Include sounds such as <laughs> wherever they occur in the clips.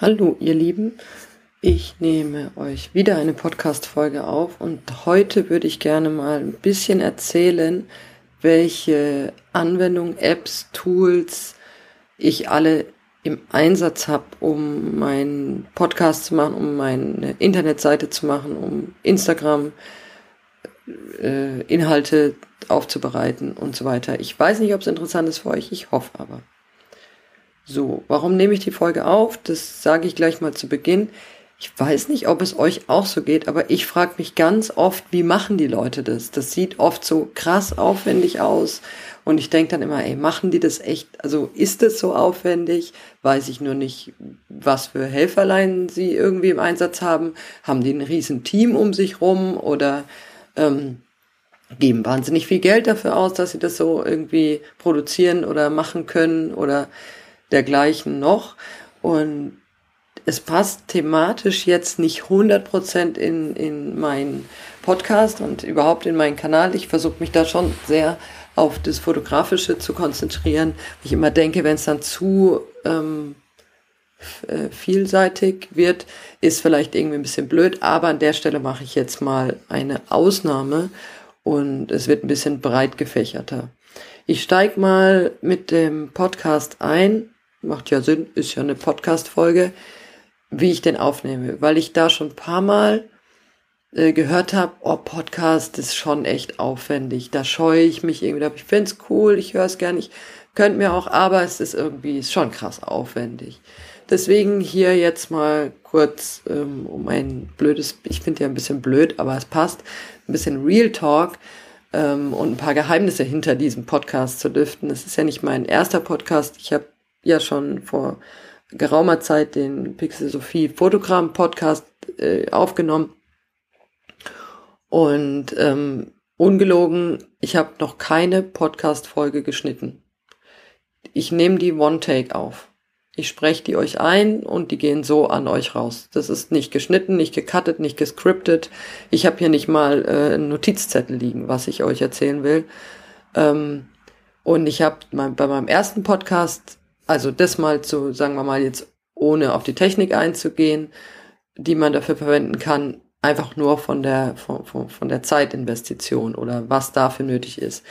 Hallo, ihr Lieben. Ich nehme euch wieder eine Podcast-Folge auf und heute würde ich gerne mal ein bisschen erzählen, welche Anwendungen, Apps, Tools ich alle im Einsatz habe, um meinen Podcast zu machen, um meine Internetseite zu machen, um Instagram äh, Inhalte aufzubereiten und so weiter. Ich weiß nicht, ob es interessant ist für euch, ich hoffe aber. So, warum nehme ich die Folge auf? Das sage ich gleich mal zu Beginn. Ich weiß nicht, ob es euch auch so geht, aber ich frage mich ganz oft, wie machen die Leute das? Das sieht oft so krass aufwendig aus. Und ich denke dann immer, ey, machen die das echt? Also ist es so aufwendig? Weiß ich nur nicht, was für Helferlein sie irgendwie im Einsatz haben. Haben die ein riesen Team um sich rum oder ähm, geben wahnsinnig viel Geld dafür aus, dass sie das so irgendwie produzieren oder machen können oder dergleichen noch. Und es passt thematisch jetzt nicht 100% in, in meinen Podcast und überhaupt in meinen Kanal. Ich versuche mich da schon sehr auf das Fotografische zu konzentrieren. Ich immer denke, wenn es dann zu ähm, äh, vielseitig wird, ist vielleicht irgendwie ein bisschen blöd, aber an der Stelle mache ich jetzt mal eine Ausnahme und es wird ein bisschen breit gefächerter. Ich steige mal mit dem Podcast ein macht ja Sinn, ist ja eine Podcast-Folge, wie ich den aufnehme, weil ich da schon ein paar Mal äh, gehört habe, oh, Podcast ist schon echt aufwendig, da scheue ich mich irgendwie, ich finde es cool, ich höre es gerne, ich könnte mir auch, aber es ist irgendwie ist schon krass aufwendig. Deswegen hier jetzt mal kurz ähm, um ein blödes, ich finde ja ein bisschen blöd, aber es passt, ein bisschen Real Talk ähm, und ein paar Geheimnisse hinter diesem Podcast zu lüften. Es ist ja nicht mein erster Podcast. Ich habe ja schon vor geraumer Zeit den Pixel Sophie Fotogramm Podcast äh, aufgenommen. Und ähm, ungelogen, ich habe noch keine Podcast-Folge geschnitten. Ich nehme die One-Take auf. Ich spreche die euch ein und die gehen so an euch raus. Das ist nicht geschnitten, nicht gecuttet, nicht gescriptet. Ich habe hier nicht mal äh, einen Notizzettel liegen, was ich euch erzählen will. Ähm, und ich habe mein, bei meinem ersten Podcast also das mal zu, sagen wir mal jetzt, ohne auf die Technik einzugehen, die man dafür verwenden kann, einfach nur von der, von, von, von der Zeitinvestition oder was dafür nötig ist.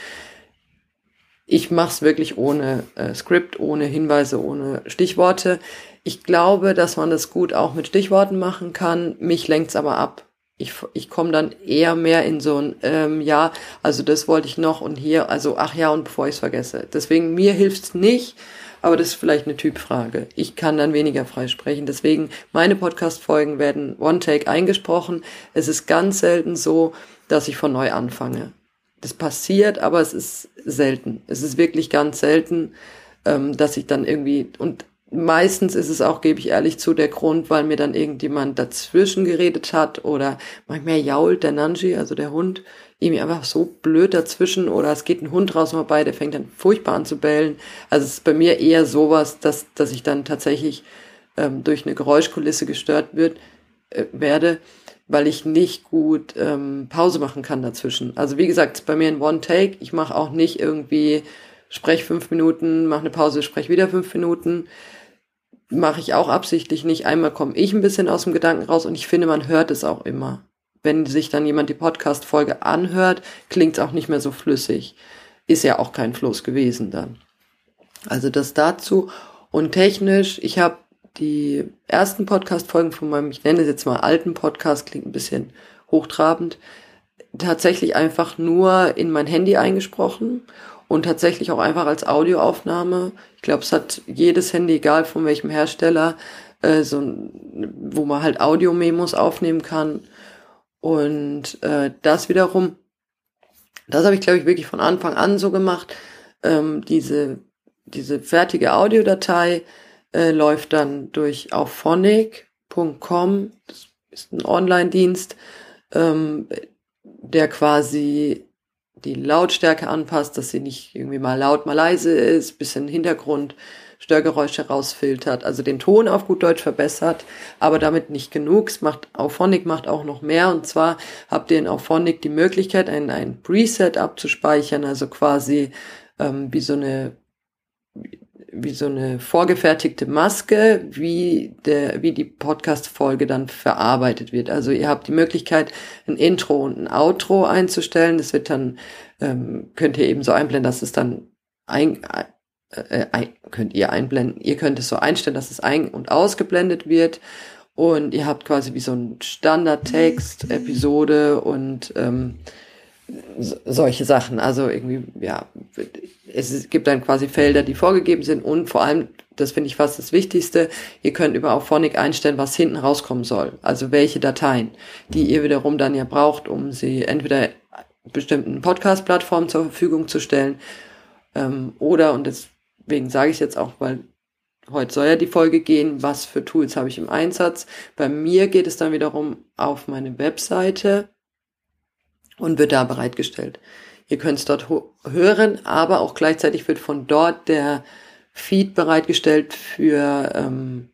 Ich mache es wirklich ohne äh, Skript, ohne Hinweise, ohne Stichworte. Ich glaube, dass man das gut auch mit Stichworten machen kann. Mich lenkt's aber ab. Ich, ich komme dann eher mehr in so ein, ähm, ja, also das wollte ich noch und hier, also ach ja, und bevor ich es vergesse. Deswegen, mir hilft's nicht, aber das ist vielleicht eine Typfrage. Ich kann dann weniger frei sprechen. Deswegen, meine Podcast-Folgen werden One-Take eingesprochen. Es ist ganz selten so, dass ich von neu anfange. Das passiert, aber es ist selten. Es ist wirklich ganz selten, ähm, dass ich dann irgendwie, und meistens ist es auch, gebe ich ehrlich zu, der Grund, weil mir dann irgendjemand dazwischen geredet hat oder manchmal jault der Nanji, also der Hund, irgendwie einfach so blöd dazwischen oder es geht ein Hund draußen vorbei, der fängt dann furchtbar an zu bellen. Also es ist bei mir eher sowas, dass, dass ich dann tatsächlich ähm, durch eine Geräuschkulisse gestört wird, äh, werde, weil ich nicht gut ähm, Pause machen kann dazwischen. Also wie gesagt, es ist bei mir ein One-Take. Ich mache auch nicht irgendwie, sprech fünf Minuten, mache eine Pause, sprech wieder fünf Minuten. Mache ich auch absichtlich nicht. Einmal komme ich ein bisschen aus dem Gedanken raus und ich finde, man hört es auch immer wenn sich dann jemand die Podcast-Folge anhört, klingt es auch nicht mehr so flüssig. Ist ja auch kein Fluss gewesen dann. Also das dazu. Und technisch, ich habe die ersten Podcast-Folgen von meinem, ich nenne es jetzt mal alten Podcast, klingt ein bisschen hochtrabend, tatsächlich einfach nur in mein Handy eingesprochen und tatsächlich auch einfach als Audioaufnahme. Ich glaube, es hat jedes Handy, egal von welchem Hersteller, äh, so, wo man halt Audio-Memos aufnehmen kann. Und äh, das wiederum, das habe ich, glaube ich, wirklich von Anfang an so gemacht. Ähm, diese, diese fertige Audiodatei äh, läuft dann durch auphonic.com, das ist ein Online-Dienst, ähm, der quasi die Lautstärke anpasst, dass sie nicht irgendwie mal laut, mal leise ist, bisschen Hintergrund Störgeräusche rausfiltert, also den Ton auf gut Deutsch verbessert, aber damit nicht genug. Es macht Auphonic macht auch noch mehr und zwar habt ihr in Auphonic die Möglichkeit, ein, ein Preset abzuspeichern, also quasi ähm, wie so eine wie so eine vorgefertigte Maske, wie der, wie die Podcast-Folge dann verarbeitet wird. Also ihr habt die Möglichkeit, ein Intro und ein Outro einzustellen. Das wird dann, ähm, könnt ihr eben so einblenden, dass es dann ein, äh, äh, könnt ihr einblenden. Ihr könnt es so einstellen, dass es ein- und ausgeblendet wird. Und ihr habt quasi wie so ein Standardtext, Episode und ähm, solche Sachen. Also irgendwie, ja, es gibt dann quasi Felder, die vorgegeben sind und vor allem, das finde ich fast das Wichtigste, ihr könnt über Auphonic einstellen, was hinten rauskommen soll. Also welche Dateien, die ihr wiederum dann ja braucht, um sie entweder bestimmten Podcast-Plattformen zur Verfügung zu stellen ähm, oder, und deswegen sage ich jetzt auch, weil heute soll ja die Folge gehen, was für Tools habe ich im Einsatz. Bei mir geht es dann wiederum auf meine Webseite und wird da bereitgestellt. Ihr könnt es dort hören, aber auch gleichzeitig wird von dort der Feed bereitgestellt für ähm,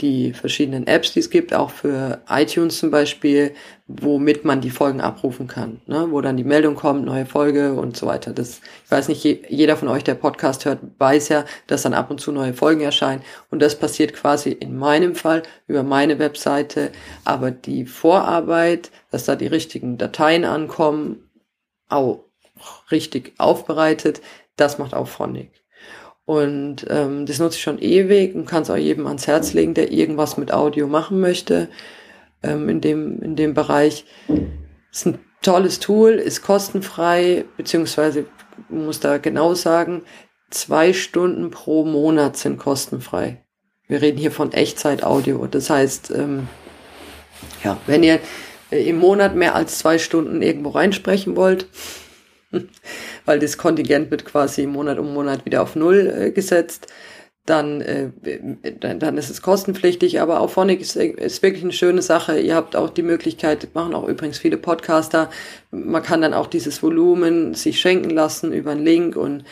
die verschiedenen Apps, die es gibt, auch für iTunes zum Beispiel, womit man die Folgen abrufen kann, ne? wo dann die Meldung kommt, neue Folge und so weiter. Das, ich weiß nicht, je, jeder von euch, der Podcast hört, weiß ja, dass dann ab und zu neue Folgen erscheinen und das passiert quasi in meinem Fall über meine Webseite, aber die Vorarbeit, dass da die richtigen Dateien ankommen, auch richtig aufbereitet, das macht auch Phonic. Und ähm, das nutze ich schon ewig und kann es auch jedem ans Herz legen, der irgendwas mit Audio machen möchte ähm, in, dem, in dem Bereich. Ist ein tolles Tool, ist kostenfrei, beziehungsweise muss da genau sagen, zwei Stunden pro Monat sind kostenfrei. Wir reden hier von Echtzeit-Audio. Das heißt, ähm, ja, wenn ihr im Monat mehr als zwei Stunden irgendwo reinsprechen wollt, <laughs> weil das Kontingent wird quasi Monat um Monat wieder auf Null äh, gesetzt. Dann, äh, dann, dann ist es kostenpflichtig, aber auch Phonic ist, ist wirklich eine schöne Sache. Ihr habt auch die Möglichkeit, machen auch übrigens viele Podcaster, man kann dann auch dieses Volumen sich schenken lassen über einen Link und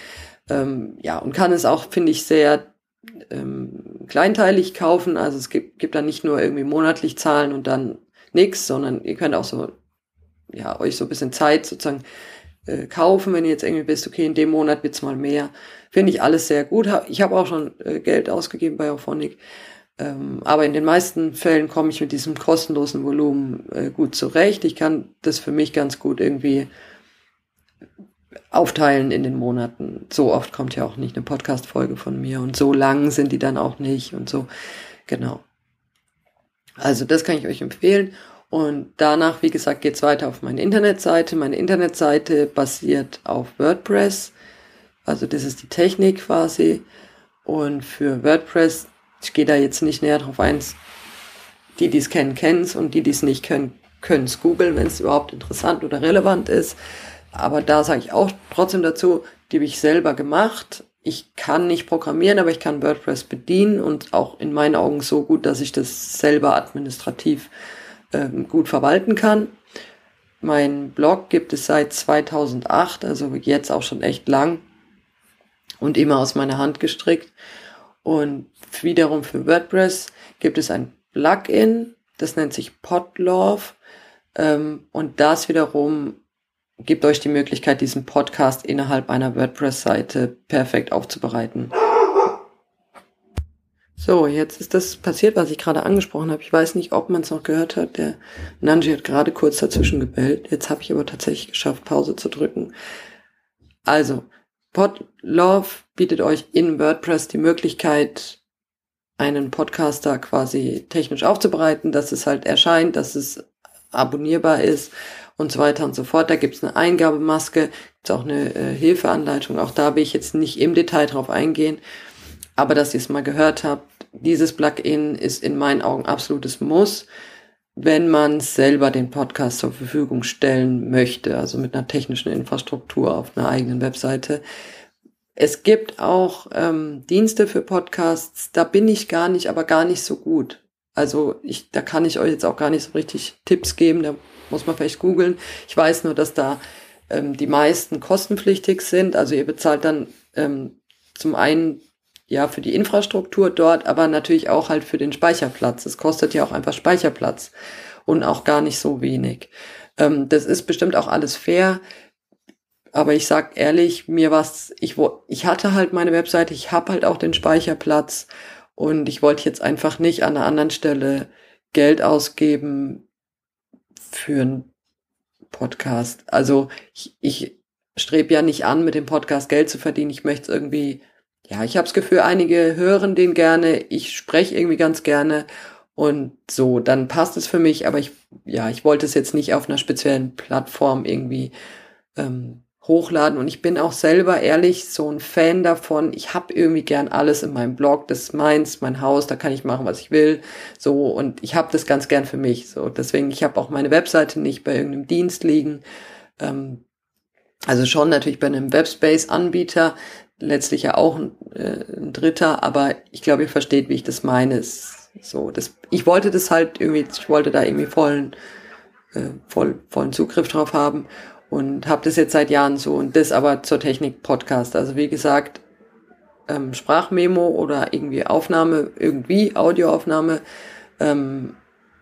ähm, ja, und kann es auch, finde ich, sehr ähm, kleinteilig kaufen. Also es gibt, gibt dann nicht nur irgendwie monatlich zahlen und dann nix, sondern ihr könnt auch so, ja, euch so ein bisschen Zeit sozusagen äh, kaufen, wenn ihr jetzt irgendwie wisst, okay, in dem Monat wird's mal mehr. Finde ich alles sehr gut. Ich habe auch schon äh, Geld ausgegeben bei Auphonic. Ähm, aber in den meisten Fällen komme ich mit diesem kostenlosen Volumen äh, gut zurecht. Ich kann das für mich ganz gut irgendwie aufteilen in den Monaten. So oft kommt ja auch nicht eine Podcast-Folge von mir und so lang sind die dann auch nicht und so. Genau. Also das kann ich euch empfehlen. Und danach, wie gesagt, geht's weiter auf meine Internetseite. Meine Internetseite basiert auf WordPress. Also das ist die Technik quasi. Und für WordPress, ich gehe da jetzt nicht näher drauf ein, die, die es kennen, kennen es und die, die es nicht können, können es googeln, wenn es überhaupt interessant oder relevant ist. Aber da sage ich auch trotzdem dazu, die habe ich selber gemacht. Ich kann nicht programmieren, aber ich kann WordPress bedienen und auch in meinen Augen so gut, dass ich das selber administrativ ähm, gut verwalten kann. Mein Blog gibt es seit 2008, also jetzt auch schon echt lang und immer aus meiner Hand gestrickt. Und wiederum für WordPress gibt es ein Plugin, das nennt sich Podlove. Ähm, und das wiederum gibt euch die Möglichkeit, diesen Podcast innerhalb einer WordPress-Seite perfekt aufzubereiten. So, jetzt ist das passiert, was ich gerade angesprochen habe. Ich weiß nicht, ob man es noch gehört hat. Der Nanji hat gerade kurz dazwischen gebellt. Jetzt habe ich aber tatsächlich geschafft, Pause zu drücken. Also, Podlove bietet euch in WordPress die Möglichkeit, einen Podcaster quasi technisch aufzubereiten, dass es halt erscheint, dass es abonnierbar ist und so weiter und so fort. Da gibt's eine Eingabemaske, gibt's auch eine äh, Hilfeanleitung. Auch da will ich jetzt nicht im Detail drauf eingehen. Aber dass ihr es mal gehört habt, dieses Plugin ist in meinen Augen absolutes Muss, wenn man selber den Podcast zur Verfügung stellen möchte, also mit einer technischen Infrastruktur auf einer eigenen Webseite. Es gibt auch ähm, Dienste für Podcasts, da bin ich gar nicht, aber gar nicht so gut. Also ich, da kann ich euch jetzt auch gar nicht so richtig Tipps geben, da muss man vielleicht googeln. Ich weiß nur, dass da ähm, die meisten kostenpflichtig sind. Also ihr bezahlt dann ähm, zum einen ja, für die Infrastruktur dort, aber natürlich auch halt für den Speicherplatz. Es kostet ja auch einfach Speicherplatz und auch gar nicht so wenig. Ähm, das ist bestimmt auch alles fair. aber ich sag ehrlich, mir was, ich, ich hatte halt meine Webseite, ich habe halt auch den Speicherplatz und ich wollte jetzt einfach nicht an einer anderen Stelle Geld ausgeben für einen Podcast. Also ich, ich strebe ja nicht an, mit dem Podcast Geld zu verdienen. Ich möchte es irgendwie, ja, ich habe das Gefühl, einige hören den gerne, ich spreche irgendwie ganz gerne und so, dann passt es für mich, aber ich, ja, ich wollte es jetzt nicht auf einer speziellen Plattform irgendwie ähm, hochladen. Und ich bin auch selber ehrlich so ein Fan davon. Ich habe irgendwie gern alles in meinem Blog. Das ist meins, mein Haus, da kann ich machen, was ich will. So, und ich habe das ganz gern für mich. So, deswegen, ich habe auch meine Webseite nicht bei irgendeinem Dienst liegen. Ähm, also schon natürlich bei einem Webspace-Anbieter, letztlich ja auch ein, äh, ein Dritter, aber ich glaube, ihr versteht, wie ich das meine. So, das, ich wollte das halt irgendwie, ich wollte da irgendwie vollen, äh, voll, vollen Zugriff drauf haben und habe das jetzt seit Jahren so und das aber zur Technik Podcast. Also wie gesagt, ähm, Sprachmemo oder irgendwie Aufnahme, irgendwie Audioaufnahme. Ähm,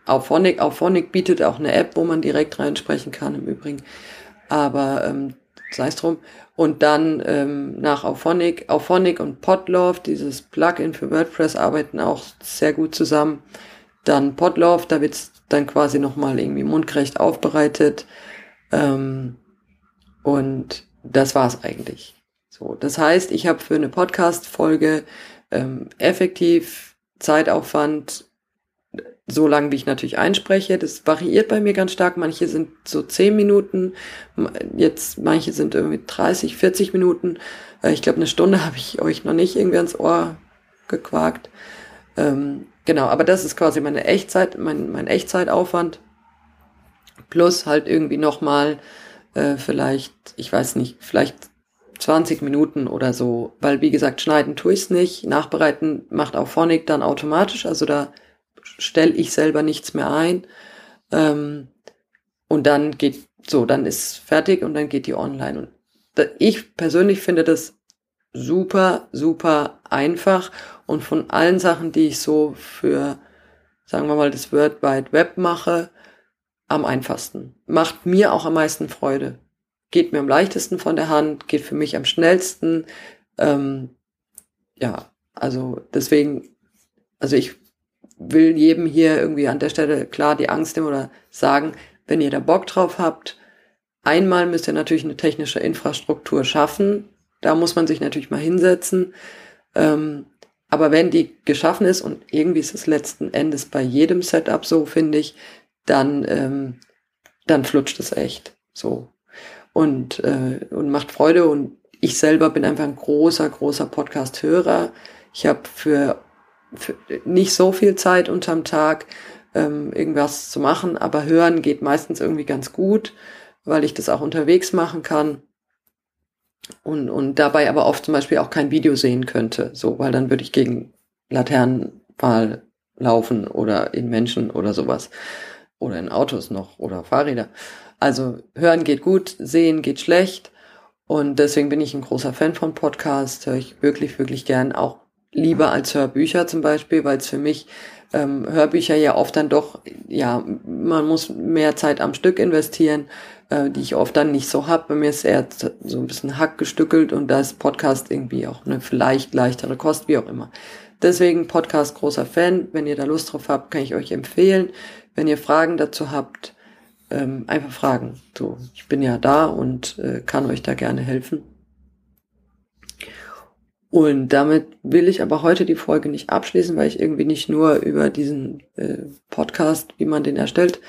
Auphonic, Auphonic bietet auch eine App, wo man direkt reinsprechen kann im Übrigen. Aber ähm, sei es drum. Und dann ähm, nach Auphonic, Auphonic und Podlove, dieses Plugin für WordPress, arbeiten auch sehr gut zusammen. Dann Podlove, da wird's dann quasi nochmal irgendwie mundgerecht aufbereitet. Ähm, und das war's eigentlich. So, das heißt, ich habe für eine Podcast-Folge ähm, effektiv Zeitaufwand so lang, wie ich natürlich einspreche. Das variiert bei mir ganz stark. Manche sind so zehn Minuten, jetzt manche sind irgendwie 30, 40 Minuten. Äh, ich glaube, eine Stunde <laughs> habe ich euch noch nicht irgendwie ans Ohr gequakt. Ähm, genau, aber das ist quasi meine Echtzeit, mein, mein Echtzeitaufwand plus halt irgendwie nochmal äh, vielleicht, ich weiß nicht, vielleicht 20 Minuten oder so, weil wie gesagt, schneiden tue ich's nicht, nachbereiten macht auch Phonic dann automatisch, also da stelle ich selber nichts mehr ein. Ähm, und dann geht so, dann ist fertig und dann geht die online. Und da, ich persönlich finde das super, super einfach und von allen Sachen, die ich so für, sagen wir mal, das World Wide Web mache, am einfachsten. Macht mir auch am meisten Freude. Geht mir am leichtesten von der Hand, geht für mich am schnellsten. Ähm, ja, also deswegen, also ich will jedem hier irgendwie an der Stelle klar die Angst nehmen oder sagen, wenn ihr da Bock drauf habt, einmal müsst ihr natürlich eine technische Infrastruktur schaffen. Da muss man sich natürlich mal hinsetzen. Ähm, aber wenn die geschaffen ist und irgendwie ist es letzten Endes bei jedem Setup so, finde ich, dann, ähm, dann flutscht es echt so. Und, äh, und macht Freude. Und ich selber bin einfach ein großer, großer Podcast-Hörer. Ich habe für, für nicht so viel Zeit unterm Tag, ähm, irgendwas zu machen, aber hören geht meistens irgendwie ganz gut, weil ich das auch unterwegs machen kann. Und, und dabei aber oft zum Beispiel auch kein Video sehen könnte, so, weil dann würde ich gegen Laternenpfahl laufen oder in Menschen oder sowas oder in Autos noch oder Fahrräder. Also hören geht gut, sehen geht schlecht. Und deswegen bin ich ein großer Fan von Podcasts, höre ich wirklich, wirklich gern, auch lieber als Hörbücher zum Beispiel, weil es für mich ähm, Hörbücher ja oft dann doch, ja, man muss mehr Zeit am Stück investieren, äh, die ich oft dann nicht so hab. Bei mir ist eher so ein bisschen hackgestückelt und da ist Podcast irgendwie auch eine vielleicht leichtere Kost, wie auch immer. Deswegen Podcast großer Fan. Wenn ihr da Lust drauf habt, kann ich euch empfehlen. Wenn ihr Fragen dazu habt, ähm, einfach fragen. So, ich bin ja da und äh, kann euch da gerne helfen. Und damit will ich aber heute die Folge nicht abschließen, weil ich irgendwie nicht nur über diesen äh, Podcast, wie man den erstellt,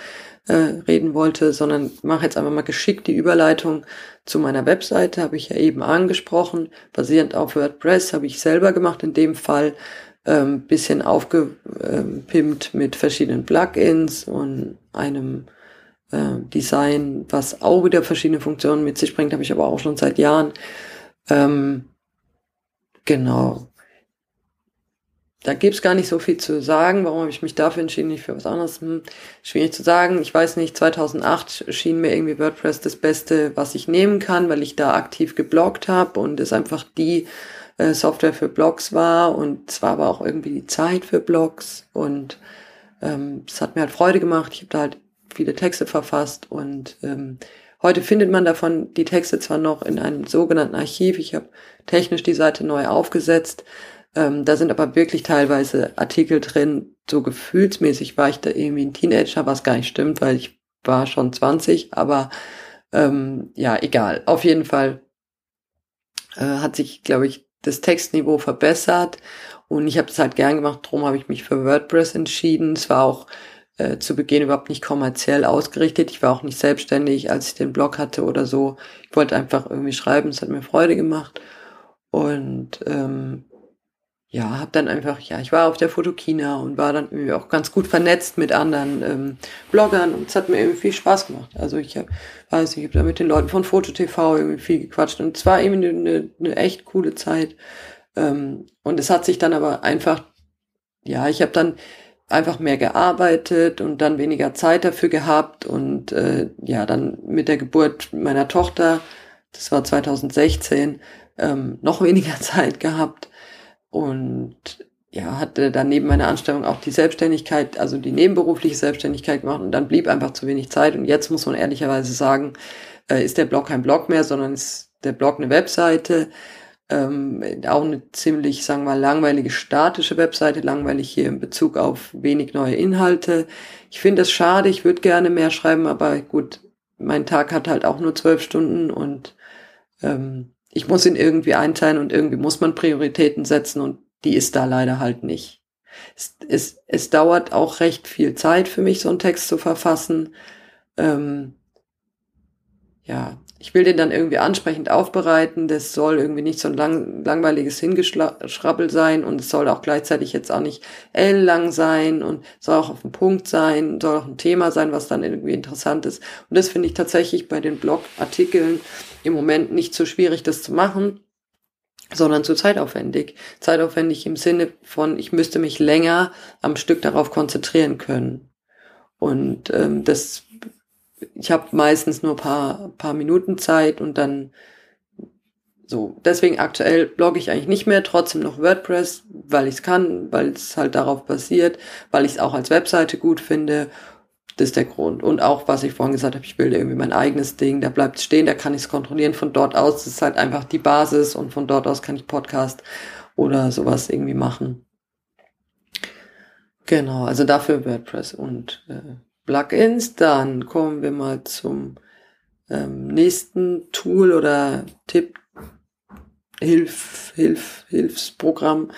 äh, reden wollte, sondern mache jetzt einfach mal geschickt die Überleitung zu meiner Webseite, habe ich ja eben angesprochen, basierend auf WordPress, habe ich selber gemacht in dem Fall. Ähm, bisschen aufgepimpt mit verschiedenen Plugins und einem äh, Design, was auch wieder verschiedene Funktionen mit sich bringt, habe ich aber auch schon seit Jahren. Ähm, genau. Da gibt's gar nicht so viel zu sagen. Warum habe ich mich dafür entschieden, nicht für was anderes? Hm, schwierig zu sagen. Ich weiß nicht, 2008 schien mir irgendwie WordPress das Beste, was ich nehmen kann, weil ich da aktiv gebloggt habe und es einfach die äh, Software für Blogs war und es war aber auch irgendwie die Zeit für Blogs und ähm, es hat mir halt Freude gemacht. Ich habe da halt viele Texte verfasst und ähm, Heute findet man davon die Texte zwar noch in einem sogenannten Archiv. Ich habe technisch die Seite neu aufgesetzt. Ähm, da sind aber wirklich teilweise Artikel drin, so gefühlsmäßig war ich da irgendwie ein Teenager, was gar nicht stimmt, weil ich war schon 20, aber ähm, ja, egal. Auf jeden Fall äh, hat sich, glaube ich, das Textniveau verbessert und ich habe das halt gern gemacht, darum habe ich mich für WordPress entschieden. Es war auch äh, zu Beginn überhaupt nicht kommerziell ausgerichtet. Ich war auch nicht selbstständig, als ich den Blog hatte oder so. Ich wollte einfach irgendwie schreiben, es hat mir Freude gemacht. Und ähm, ja, habe dann einfach, ja, ich war auf der Fotokina und war dann irgendwie auch ganz gut vernetzt mit anderen ähm, Bloggern und es hat mir irgendwie viel Spaß gemacht. Also ich hab, weiß, ich habe da mit den Leuten von FotoTV irgendwie viel gequatscht und es war irgendwie eine, eine echt coole Zeit. Ähm, und es hat sich dann aber einfach, ja, ich habe dann einfach mehr gearbeitet und dann weniger Zeit dafür gehabt und äh, ja, dann mit der Geburt meiner Tochter, das war 2016, ähm, noch <laughs> weniger Zeit gehabt und ja, hatte dann neben meiner Anstellung auch die Selbstständigkeit, also die nebenberufliche Selbstständigkeit gemacht und dann blieb einfach zu wenig Zeit. Und jetzt muss man ehrlicherweise sagen, äh, ist der Blog kein Blog mehr, sondern ist der Blog eine Webseite. Ähm, auch eine ziemlich, sagen wir mal, langweilige statische Webseite, langweilig hier in Bezug auf wenig neue Inhalte. Ich finde das schade, ich würde gerne mehr schreiben, aber gut, mein Tag hat halt auch nur zwölf Stunden und ähm, ich muss ihn irgendwie einteilen und irgendwie muss man Prioritäten setzen und die ist da leider halt nicht. Es, es, es dauert auch recht viel Zeit für mich, so einen Text zu verfassen. Ähm, ja, ich will den dann irgendwie ansprechend aufbereiten. Das soll irgendwie nicht so ein lang, langweiliges Hingeschrabbel sein und es soll auch gleichzeitig jetzt auch nicht ellenlang sein und soll auch auf den Punkt sein, soll auch ein Thema sein, was dann irgendwie interessant ist. Und das finde ich tatsächlich bei den Blogartikeln im Moment nicht so schwierig, das zu machen, sondern zu zeitaufwendig. Zeitaufwendig im Sinne von, ich müsste mich länger am Stück darauf konzentrieren können. Und ähm, das ich habe meistens nur paar, paar Minuten Zeit und dann so. Deswegen aktuell blogge ich eigentlich nicht mehr, trotzdem noch WordPress, weil ich es kann, weil es halt darauf basiert, weil ich es auch als Webseite gut finde. Das ist der Grund. Und auch, was ich vorhin gesagt habe, ich bilde irgendwie mein eigenes Ding, da bleibt es stehen, da kann ich es kontrollieren von dort aus. Das ist halt einfach die Basis und von dort aus kann ich Podcast oder sowas irgendwie machen. Genau, also dafür WordPress und äh, Plugins. Dann kommen wir mal zum ähm, nächsten Tool oder Tipp, Hilf, Hilf, Hilfsprogramm.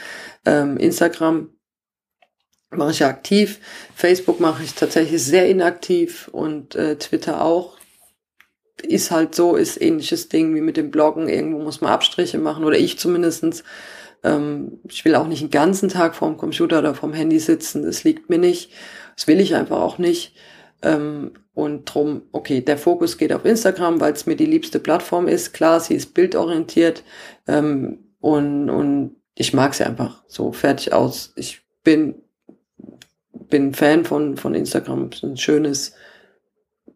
Ähm, Instagram mache ich aktiv. Facebook mache ich tatsächlich sehr inaktiv und äh, Twitter auch. Ist halt so, ist ähnliches Ding wie mit dem Bloggen. Irgendwo muss man Abstriche machen oder ich zumindestens. Ähm, ich will auch nicht den ganzen Tag vorm Computer oder vorm Handy sitzen. Das liegt mir nicht. Das will ich einfach auch nicht. Ähm, und drum, okay, der Fokus geht auf Instagram, weil es mir die liebste Plattform ist. Klar, sie ist bildorientiert ähm, und, und ich mag sie einfach so fertig aus. Ich bin, bin Fan von, von Instagram. Ein schönes,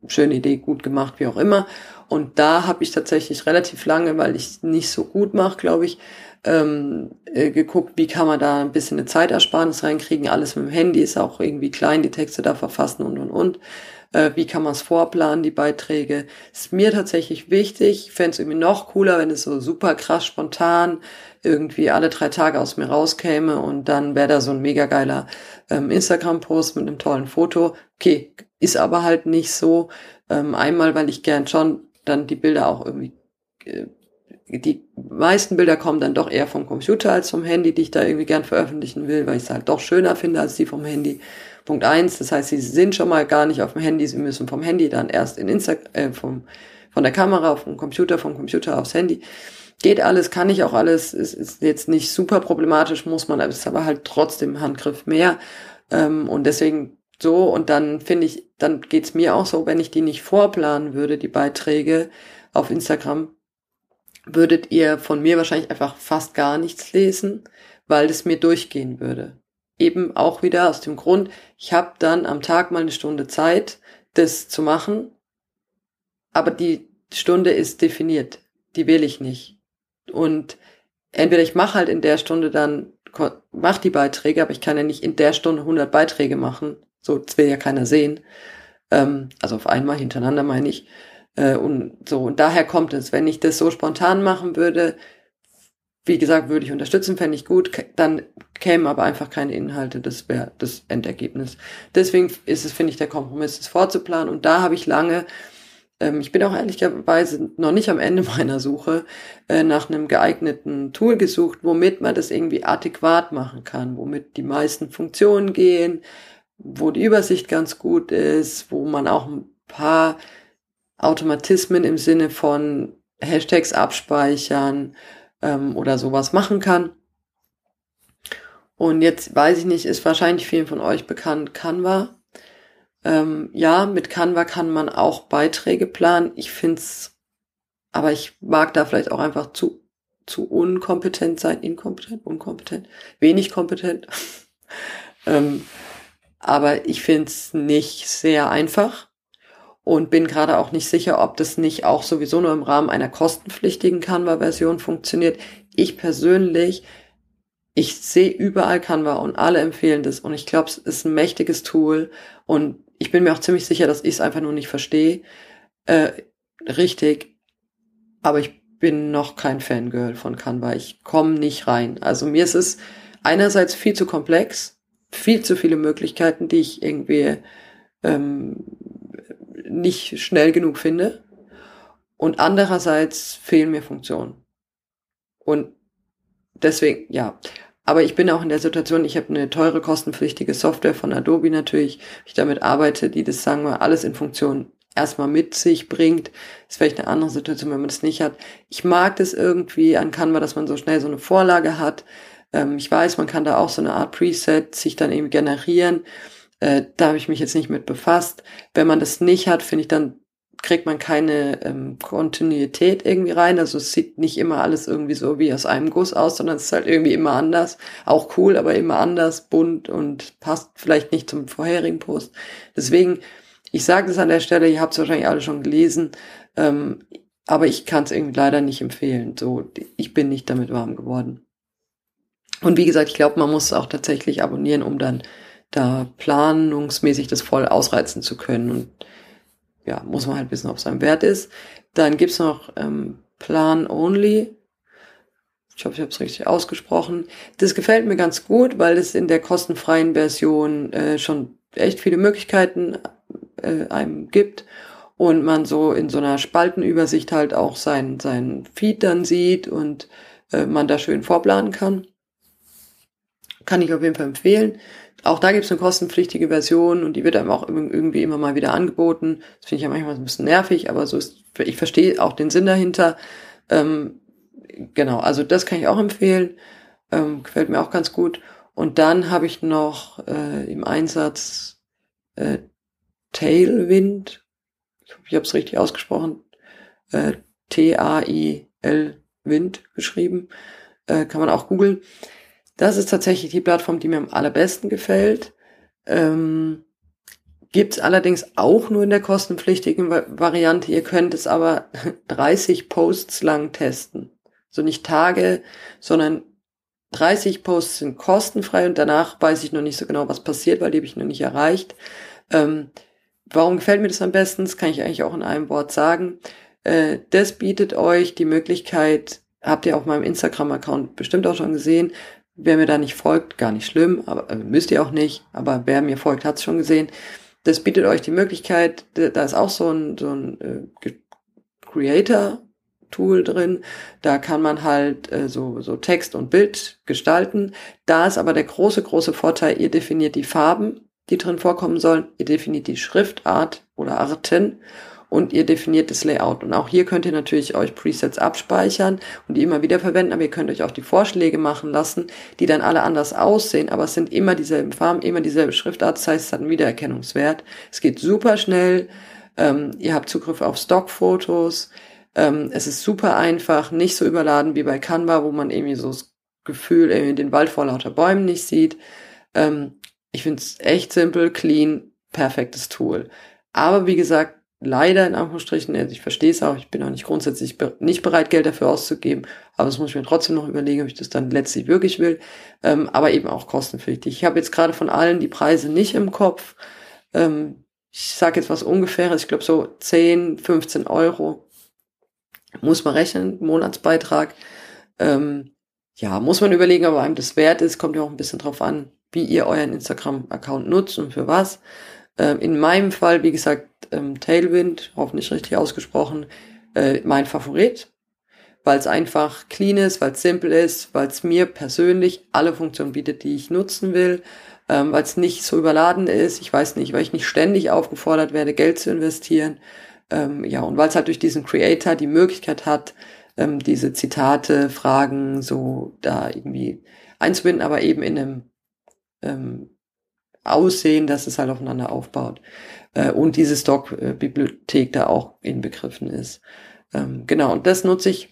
schöne Idee, gut gemacht, wie auch immer. Und da habe ich tatsächlich relativ lange, weil ich nicht so gut mache, glaube ich, ähm, äh, geguckt, wie kann man da ein bisschen eine Zeitersparnis reinkriegen. Alles mit dem Handy ist auch irgendwie klein, die Texte da verfassen und und und. Äh, wie kann man es vorplanen, die Beiträge? Ist mir tatsächlich wichtig. Ich fände es irgendwie noch cooler, wenn es so super krass spontan irgendwie alle drei Tage aus mir rauskäme und dann wäre da so ein mega geiler ähm, Instagram-Post mit einem tollen Foto. Okay, ist aber halt nicht so. Ähm, einmal, weil ich gern schon dann die Bilder auch irgendwie äh, die meisten Bilder kommen dann doch eher vom Computer als vom Handy, die ich da irgendwie gern veröffentlichen will, weil ich es halt doch schöner finde als die vom Handy. Punkt eins, das heißt, sie sind schon mal gar nicht auf dem Handy, sie müssen vom Handy dann erst in Insta, äh, vom, von der Kamera auf den Computer, vom Computer aufs Handy. Geht alles, kann ich auch alles, ist, ist jetzt nicht super problematisch, muss man, ist aber halt trotzdem Handgriff mehr. Ähm, und deswegen so, und dann finde ich, dann geht's mir auch so, wenn ich die nicht vorplanen würde, die Beiträge auf Instagram, würdet ihr von mir wahrscheinlich einfach fast gar nichts lesen, weil es mir durchgehen würde. Eben auch wieder aus dem Grund, ich habe dann am Tag mal eine Stunde Zeit, das zu machen, aber die Stunde ist definiert, die will ich nicht. Und entweder ich mache halt in der Stunde dann, mach die Beiträge, aber ich kann ja nicht in der Stunde 100 Beiträge machen, so das will ja keiner sehen, ähm, also auf einmal hintereinander meine ich, Äh, und so, und daher kommt es. Wenn ich das so spontan machen würde, wie gesagt, würde ich unterstützen, fände ich gut, dann kämen aber einfach keine Inhalte, das wäre das Endergebnis. Deswegen ist es, finde ich, der Kompromiss, das vorzuplanen. Und da habe ich lange, ähm, ich bin auch ehrlicherweise noch nicht am Ende <laughs> meiner Suche, äh, nach einem geeigneten Tool gesucht, womit man das irgendwie adäquat machen kann, womit die meisten Funktionen gehen, wo die Übersicht ganz gut ist, wo man auch ein paar Automatismen im Sinne von Hashtags abspeichern, ähm, oder sowas machen kann. Und jetzt weiß ich nicht, ist wahrscheinlich vielen von euch bekannt Canva. Ähm, ja, mit Canva kann man auch Beiträge planen. Ich find's, aber ich mag da vielleicht auch einfach zu, zu unkompetent sein. Inkompetent, unkompetent, wenig kompetent. <laughs> ähm, aber ich find's nicht sehr einfach und bin gerade auch nicht sicher, ob das nicht auch sowieso nur im Rahmen einer kostenpflichtigen Canva-Version funktioniert. Ich persönlich, ich sehe überall Canva und alle empfehlen das und ich glaube, es ist ein mächtiges Tool und ich bin mir auch ziemlich sicher, dass ich es einfach nur nicht verstehe. Äh, richtig, aber ich bin noch kein Fangirl von Canva. Ich komme nicht rein. Also mir ist es einerseits viel zu komplex, viel zu viele Möglichkeiten, die ich irgendwie ähm, nicht schnell genug finde. Und andererseits fehlen mir Funktionen. Und deswegen, ja. Aber ich bin auch in der Situation, ich habe eine teure kostenpflichtige Software von Adobe natürlich, ich damit arbeite, die das, sagen wir, alles in Funktion erstmal mit sich bringt. Ist vielleicht eine andere Situation, wenn man das nicht hat. Ich mag das irgendwie an Canva, dass man so schnell so eine Vorlage hat. Ähm, ich weiß, man kann da auch so eine Art Preset sich dann eben generieren. Äh, da habe ich mich jetzt nicht mit befasst. Wenn man das nicht hat, finde ich, dann kriegt man keine ähm, Kontinuität irgendwie rein. Also es sieht nicht immer alles irgendwie so wie aus einem Guss aus, sondern es ist halt irgendwie immer anders. Auch cool, aber immer anders, bunt und passt vielleicht nicht zum vorherigen Post. Deswegen, ich sage das an der Stelle, ihr habt es wahrscheinlich alle schon gelesen, ähm, aber ich kann es irgendwie leider nicht empfehlen. So, ich bin nicht damit warm geworden. Und wie gesagt, ich glaube, man muss es auch tatsächlich abonnieren, um dann da planungsmäßig das voll ausreizen zu können. Und ja, muss man halt wissen, ob es ein Wert ist. Dann gibt's noch ähm, Plan Only. Ich hoffe, ich habe es richtig ausgesprochen. Das gefällt mir ganz gut, weil es in der kostenfreien Version äh, schon echt viele Möglichkeiten äh, einem gibt und man so in so einer Spaltenübersicht halt auch sein, sein Feed dann sieht und äh, man da schön vorplanen kann. Kann ich auf jeden Fall empfehlen. Auch da gibt es eine kostenpflichtige Version und die wird einem auch irgendwie immer mal wieder angeboten. Das finde ich ja manchmal ein bisschen nervig, aber so ist, ich verstehe auch den Sinn dahinter. Ähm, genau, also das kann ich auch empfehlen. Ähm, gefällt mir auch ganz gut. Und dann habe ich noch äh, im Einsatz äh, Tailwind. Ich hoffe, ich habe es richtig ausgesprochen. Äh, T-A-I-L Wind geschrieben. Äh, kann man auch googeln. Das ist tatsächlich die Plattform, die mir am allerbesten gefällt. Ähm, Gibt es allerdings auch nur in der kostenpflichtigen Variante. Ihr könnt es aber <laughs> 30 Posts lang testen. So nicht Tage, sondern 30 Posts sind kostenfrei und danach weiß ich noch nicht so genau, was passiert, weil die habe ich noch nicht erreicht. Ähm, warum gefällt mir das am besten? Das kann ich eigentlich auch in einem Wort sagen. Äh, das bietet euch die Möglichkeit, habt ihr auf meinem Instagram-Account bestimmt auch schon gesehen, Wer mir da nicht folgt, gar nicht schlimm, aber äh, müsst ihr auch nicht, aber wer mir folgt, hat es schon gesehen. Das bietet euch die Möglichkeit, da ist auch so ein, so ein äh, Creator-Tool drin. Da kann man halt äh, so, so Text und Bild gestalten. Da ist aber der große, große Vorteil, ihr definiert die Farben, die drin vorkommen sollen, ihr definiert die Schriftart oder Arten und ihr definiert das Layout. Und auch hier könnt ihr natürlich euch Presets abspeichern und die immer wieder verwenden, aber ihr könnt euch auch die Vorschläge machen lassen, die dann alle anders aussehen, aber es sind immer dieselben Farben, immer dieselbe Schriftart, das heißt, es hat einen Wiedererkennungswert. Es geht super schnell, ähm, ihr habt Zugriff auf Stockfotos, ähm, es ist super einfach, nicht so überladen wie bei Canva, wo man irgendwie so das Gefühl, irgendwie den Wald vor lauter Bäumen nicht sieht. Ähm, ich finde es echt simpel, clean, perfektes Tool. Aber wie gesagt, leider in Anführungsstrichen, also ich verstehe es auch, ich bin auch nicht grundsätzlich be nicht bereit, Geld dafür auszugeben, aber das muss ich mir trotzdem noch überlegen, ob ich das dann letztlich wirklich will, ähm, aber eben auch kostenpflichtig. Ich habe jetzt gerade von allen die Preise nicht im Kopf. Ähm, ich sage jetzt was ungefähres, ich glaube so 10, 15 Euro muss man rechnen, Monatsbeitrag. Ähm, ja, muss man überlegen, ob einem das wert ist. Kommt ja auch ein bisschen drauf an, wie ihr euren Instagram-Account nutzt und für was. Ähm, in meinem Fall, wie gesagt, ähm, Tailwind, hoffentlich richtig ausgesprochen, äh, mein Favorit, weil es einfach clean ist, weil es simpel ist, weil es mir persönlich alle Funktionen bietet, die ich nutzen will, ähm, weil es nicht so überladen ist. Ich weiß nicht, weil ich nicht ständig aufgefordert werde, Geld zu investieren. Ja, und weil es halt durch diesen Creator die Möglichkeit hat, diese Zitate, Fragen so da irgendwie einzubinden, aber eben in einem Aussehen, dass es halt aufeinander aufbaut. Äh, und diese Stock-Bibliothek da auch inbegriffen ist. Ähm, genau, und das nutze ich.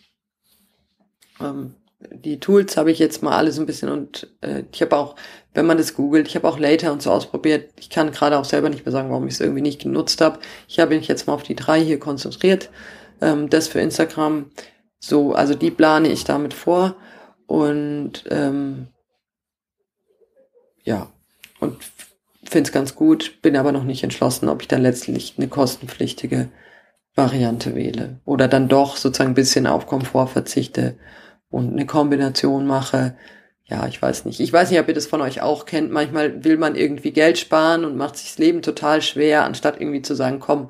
Ähm, die Tools habe ich jetzt mal alles ein bisschen und äh, ich habe auch, wenn man das googelt, ich habe auch Later und so ausprobiert. Ich kann gerade auch selber nicht mehr sagen, warum ich es irgendwie nicht genutzt habe. Ich habe mich jetzt mal auf die drei hier konzentriert. Ähm, das für Instagram, so, also die plane ich damit vor und ähm, ja, und finde es ganz gut, bin aber noch nicht entschlossen, ob ich dann letztlich eine kostenpflichtige Variante wähle oder dann doch sozusagen ein bisschen auf Komfort verzichte und eine Kombination mache. Ja, ich weiß nicht. Ich weiß nicht, ob ihr das von euch auch kennt. Manchmal will man irgendwie Geld sparen und macht sich das Leben total schwer, anstatt irgendwie zu sagen, komm,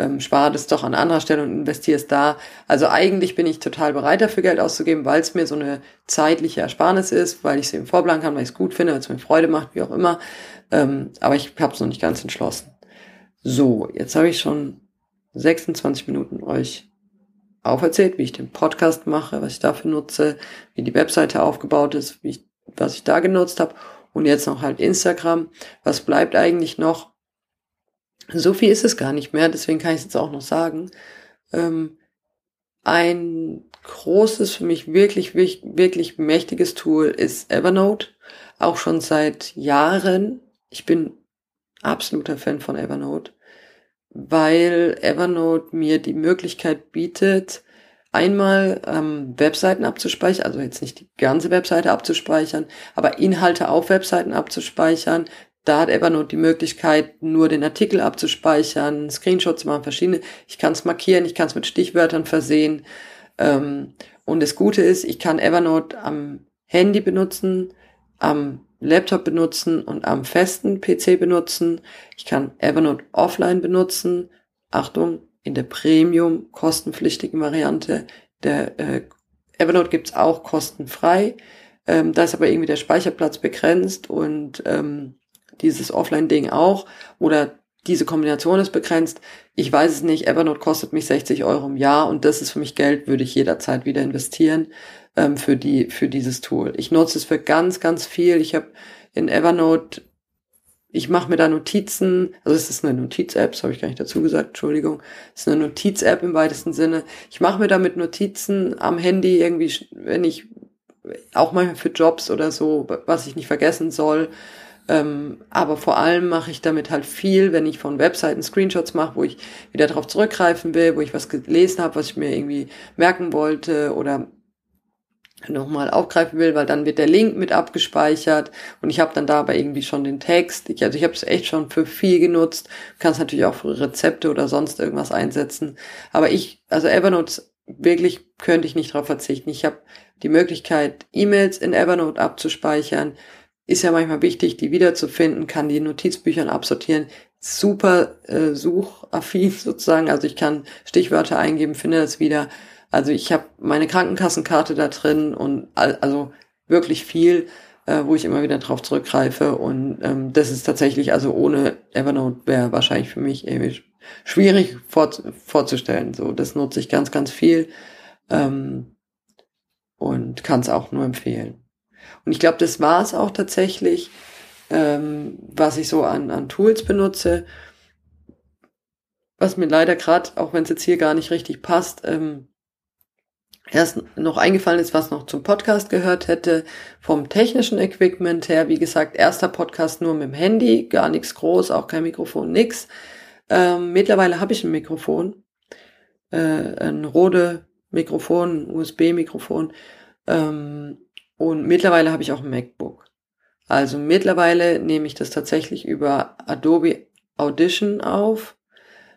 ähm, spare das doch an anderer Stelle und investiere es da. Also eigentlich bin ich total bereit dafür Geld auszugeben, weil es mir so eine zeitliche Ersparnis ist, weil ich es eben vorplanen kann, weil ich es gut finde, weil es mir Freude macht, wie auch immer. Ähm, aber ich habe es noch nicht ganz entschlossen. So, jetzt habe ich schon 26 Minuten euch auferzählt, wie ich den Podcast mache, was ich dafür nutze, wie die Webseite aufgebaut ist, wie ich, was ich da genutzt habe und jetzt noch halt Instagram. Was bleibt eigentlich noch? So viel ist es gar nicht mehr, deswegen kann ich es jetzt auch noch sagen. Ähm, ein großes, für mich wirklich, wirklich, wirklich mächtiges Tool ist Evernote. Auch schon seit Jahren. Ich bin absoluter Fan von Evernote, weil Evernote mir die Möglichkeit bietet, einmal ähm, Webseiten abzuspeichern, also jetzt nicht die ganze Webseite abzuspeichern, aber Inhalte auf Webseiten abzuspeichern, da hat Evernote die Möglichkeit, nur den Artikel abzuspeichern, Screenshots machen, verschiedene. Ich kann es markieren, ich kann es mit Stichwörtern versehen. Ähm, und das Gute ist, ich kann Evernote am Handy benutzen, am Laptop benutzen und am festen PC benutzen. Ich kann Evernote offline benutzen. Achtung, in der Premium kostenpflichtigen Variante. Der äh, Evernote gibt's auch kostenfrei. Ähm, da ist aber irgendwie der Speicherplatz begrenzt und ähm, dieses Offline-Ding auch oder diese Kombination ist begrenzt. Ich weiß es nicht. Evernote kostet mich 60 Euro im Jahr und das ist für mich Geld, würde ich jederzeit wieder investieren ähm, für die für dieses Tool. Ich nutze es für ganz ganz viel. Ich habe in Evernote ich mache mir da Notizen, also es ist eine Notiz-App, das habe ich gar nicht dazu gesagt, Entschuldigung. Es ist eine Notiz-App im weitesten Sinne. Ich mache mir damit Notizen am Handy irgendwie, wenn ich auch manchmal für Jobs oder so, was ich nicht vergessen soll. Ähm, aber vor allem mache ich damit halt viel, wenn ich von Webseiten Screenshots mache, wo ich wieder darauf zurückgreifen will, wo ich was gelesen habe, was ich mir irgendwie merken wollte oder nochmal aufgreifen will, weil dann wird der Link mit abgespeichert und ich habe dann dabei irgendwie schon den Text. Ich, also ich habe es echt schon für viel genutzt. Du kannst natürlich auch für Rezepte oder sonst irgendwas einsetzen. Aber ich, also Evernote wirklich könnte ich nicht darauf verzichten. Ich habe die Möglichkeit, E-Mails in Evernote abzuspeichern ist ja manchmal wichtig, die wiederzufinden, kann die Notizbüchern absortieren. Super äh, suchaffin <laughs> sozusagen. Also ich kann Stichwörter eingeben, finde das wieder. Also ich habe meine Krankenkassenkarte da drin und also wirklich viel, äh, wo ich immer wieder drauf zurückgreife. Und ähm, das ist tatsächlich, also ohne Evernote wäre wahrscheinlich für mich irgendwie schwierig vor, vorzustellen. So, das nutze ich ganz, ganz viel ähm, und kann es auch nur empfehlen. Und ich glaube, das war es auch tatsächlich, ähm, was ich so an, an Tools benutze. Was mir leider gerade, auch wenn es jetzt hier gar nicht richtig passt, ähm, erst noch eingefallen ist, was noch zum Podcast gehört hätte. Vom technischen Equipment her, wie gesagt, erster Podcast nur mit dem Handy, gar nichts groß, auch kein Mikrofon, nix. Ähm, mittlerweile habe ich ein Mikrofon, äh, ein Rode Mikrofon, USB-Mikrofon. Ähm, und mittlerweile habe ich auch ein MacBook. Also mittlerweile nehme ich das tatsächlich über Adobe Audition auf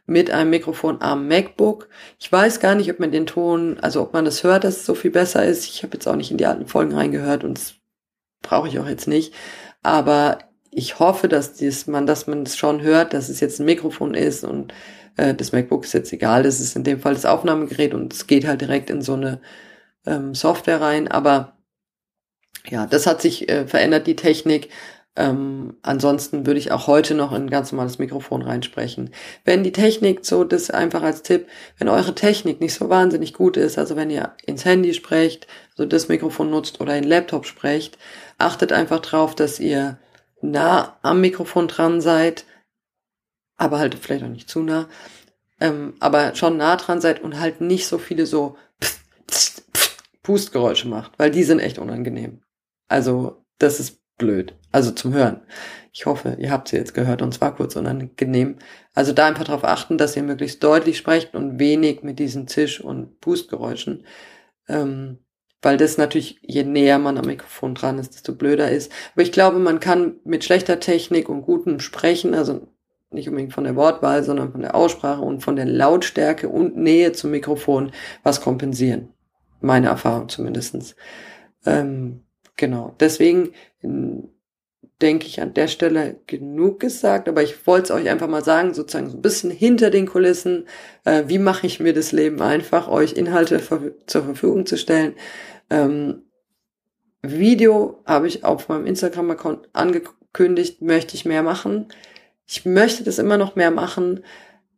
mit einem Mikrofon am MacBook. Ich weiß gar nicht, ob man den Ton, also ob man das hört, dass es so viel besser ist. Ich habe jetzt auch nicht in die alten Folgen reingehört und das brauche ich auch jetzt nicht. Aber ich hoffe, dass dies, man, dass man es schon hört, dass es jetzt ein Mikrofon ist und äh, das MacBook ist jetzt egal. Das ist in dem Fall das Aufnahmegerät und es geht halt direkt in so eine ähm, Software rein. Aber ja, das hat sich äh, verändert, die Technik. Ähm, ansonsten würde ich auch heute noch in ein ganz normales Mikrofon reinsprechen. Wenn die Technik, so das einfach als Tipp, wenn eure Technik nicht so wahnsinnig gut ist, also wenn ihr ins Handy sprecht, also das Mikrofon nutzt oder in Laptop sprecht, achtet einfach drauf, dass ihr nah am Mikrofon dran seid, aber halt vielleicht auch nicht zu nah, ähm, aber schon nah dran seid und halt nicht so viele so Pustgeräusche macht, weil die sind echt unangenehm. Also das ist blöd. Also zum Hören. Ich hoffe, ihr habt sie jetzt gehört und zwar kurz unangenehm. Also da einfach darauf achten, dass ihr möglichst deutlich sprecht und wenig mit diesen Zisch- und Pustgeräuschen. Ähm, weil das natürlich, je näher man am Mikrofon dran ist, desto blöder ist. Aber ich glaube, man kann mit schlechter Technik und gutem Sprechen, also nicht unbedingt von der Wortwahl, sondern von der Aussprache und von der Lautstärke und Nähe zum Mikrofon was kompensieren. Meine Erfahrung zumindestens. Ähm, genau. Deswegen denke ich, an der Stelle genug gesagt, aber ich wollte es euch einfach mal sagen, sozusagen so ein bisschen hinter den Kulissen, äh, wie mache ich mir das Leben einfach, euch Inhalte zur Verfügung zu stellen. Ähm, Video habe ich auf meinem Instagram-Account angekündigt, möchte ich mehr machen. Ich möchte das immer noch mehr machen.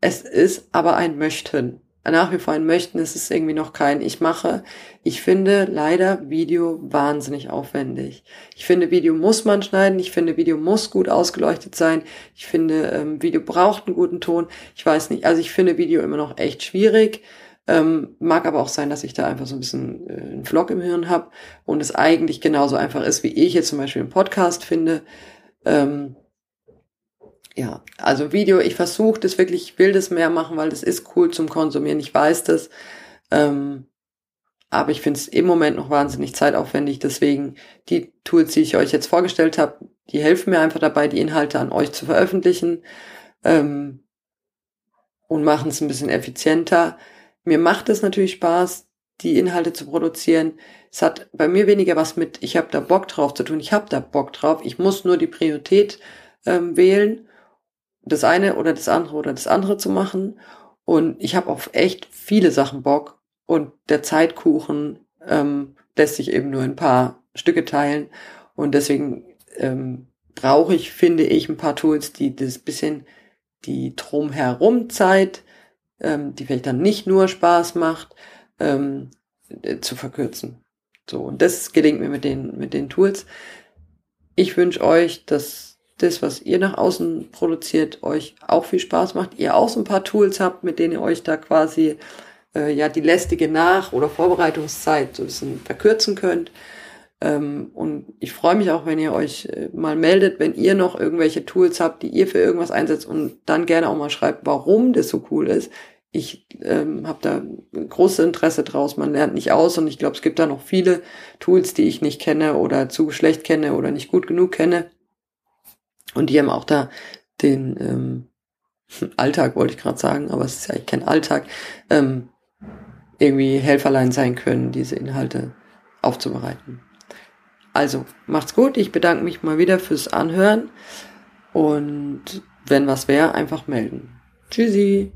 Es ist aber ein Möchten nach wie vor ein Möchten, ist es irgendwie noch kein Ich mache. Ich finde leider Video wahnsinnig aufwendig. Ich finde, Video muss man schneiden. Ich finde, Video muss gut ausgeleuchtet sein. Ich finde, ähm, Video braucht einen guten Ton. Ich weiß nicht. Also ich finde Video immer noch echt schwierig. Ähm, mag aber auch sein, dass ich da einfach so ein bisschen äh, einen Vlog im Hirn habe und es eigentlich genauso einfach ist, wie ich jetzt zum Beispiel einen Podcast finde. Ähm, ja, also Video, ich versuche das wirklich, ich will das mehr machen, weil das ist cool zum Konsumieren, ich weiß das. Ähm, aber ich finde es im Moment noch wahnsinnig zeitaufwendig. Deswegen die Tools, die ich euch jetzt vorgestellt habe, die helfen mir einfach dabei, die Inhalte an euch zu veröffentlichen ähm, und machen es ein bisschen effizienter. Mir macht es natürlich Spaß, die Inhalte zu produzieren. Es hat bei mir weniger was mit, ich habe da Bock drauf zu tun. Ich habe da Bock drauf. Ich muss nur die Priorität ähm, wählen das eine oder das andere oder das andere zu machen. Und ich habe auf echt viele Sachen Bock. Und der Zeitkuchen ähm, lässt sich eben nur ein paar Stücke teilen. Und deswegen ähm, brauche ich, finde ich, ein paar Tools, die das bisschen die drumherum Zeit, ähm, die vielleicht dann nicht nur Spaß macht, ähm, äh, zu verkürzen. So, und das gelingt mir mit den, mit den Tools. Ich wünsche euch, dass das, was ihr nach außen produziert, euch auch viel Spaß macht. Ihr auch so ein paar Tools habt, mit denen ihr euch da quasi äh, ja die lästige Nach- oder Vorbereitungszeit so ein bisschen verkürzen könnt. Ähm, und ich freue mich auch, wenn ihr euch äh, mal meldet, wenn ihr noch irgendwelche Tools habt, die ihr für irgendwas einsetzt und dann gerne auch mal schreibt, warum das so cool ist. Ich ähm, habe da großes Interesse draus. Man lernt nicht aus und ich glaube, es gibt da noch viele Tools, die ich nicht kenne oder zu schlecht kenne oder nicht gut genug kenne. Und die haben auch da den ähm, Alltag, wollte ich gerade sagen, aber es ist ja eigentlich kein Alltag, ähm, irgendwie Helferlein sein können, diese Inhalte aufzubereiten. Also, macht's gut. Ich bedanke mich mal wieder fürs Anhören. Und wenn was wäre, einfach melden. Tschüssi.